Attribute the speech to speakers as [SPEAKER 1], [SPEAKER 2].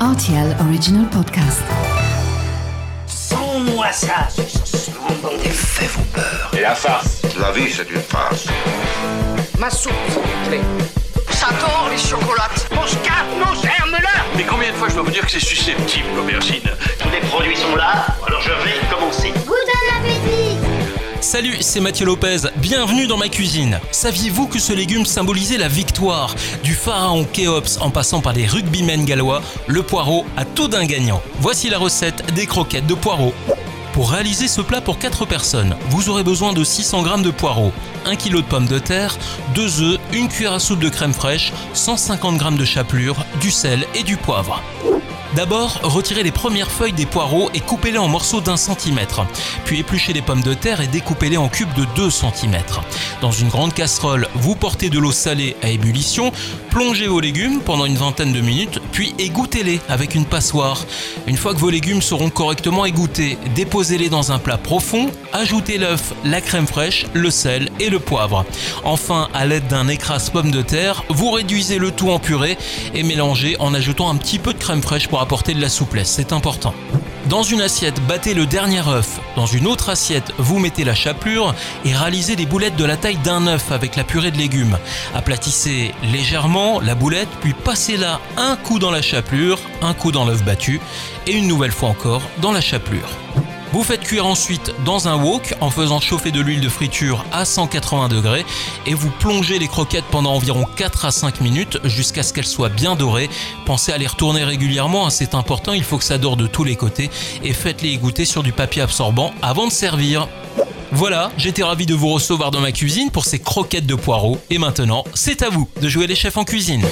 [SPEAKER 1] RTL Original Podcast.
[SPEAKER 2] Sans-moi ça, ce bon
[SPEAKER 3] Les faits vont peur.
[SPEAKER 4] Et la farce
[SPEAKER 5] La vie, c'est une farce.
[SPEAKER 6] Ma soupe, s'il vous plaît. Ça tord, les chocolates.
[SPEAKER 2] Mon scarpe, mon germe-là
[SPEAKER 3] Mais combien de fois je dois vous dire que c'est susceptible, l'aubergine?
[SPEAKER 2] Tous les produits sont là, alors je vais commencer.
[SPEAKER 7] Salut, c'est Mathieu Lopez, bienvenue dans ma cuisine. Saviez-vous que ce légume symbolisait la victoire Du pharaon Khéops en passant par les rugbymen gallois, le poireau a tout d'un gagnant. Voici la recette des croquettes de poireau. Pour réaliser ce plat pour 4 personnes, vous aurez besoin de 600 g de poireaux, 1 kg de pommes de terre, 2 œufs, une cuillère à soupe de crème fraîche, 150 g de chapelure, du sel et du poivre. D'abord, retirez les premières feuilles des poireaux et coupez-les en morceaux d'un centimètre. Puis épluchez les pommes de terre et découpez-les en cubes de 2 cm. Dans une grande casserole, vous portez de l'eau salée à ébullition, plongez vos légumes pendant une vingtaine de minutes, puis égouttez-les avec une passoire. Une fois que vos légumes seront correctement égouttés, déposez-les dans un plat profond, ajoutez l'œuf, la crème fraîche, le sel et le poivre. Enfin, à l'aide d'un écrase pomme de terre, vous réduisez le tout en purée et mélangez en ajoutant un petit peu de crème fraîche apporter de la souplesse, c'est important. Dans une assiette, battez le dernier œuf. Dans une autre assiette, vous mettez la chapelure et réalisez des boulettes de la taille d'un œuf avec la purée de légumes. Aplatissez légèrement la boulette, puis passez-la un coup dans la chapelure, un coup dans l'œuf battu et une nouvelle fois encore dans la chapelure. Vous faites cuire ensuite dans un wok en faisant chauffer de l'huile de friture à 180 degrés et vous plongez les croquettes pendant environ 4 à 5 minutes jusqu'à ce qu'elles soient bien dorées. Pensez à les retourner régulièrement, hein, c'est important, il faut que ça dore de tous les côtés et faites-les égoutter sur du papier absorbant avant de servir. Voilà, j'étais ravi de vous recevoir dans ma cuisine pour ces croquettes de poireaux et maintenant, c'est à vous de jouer les chefs en cuisine.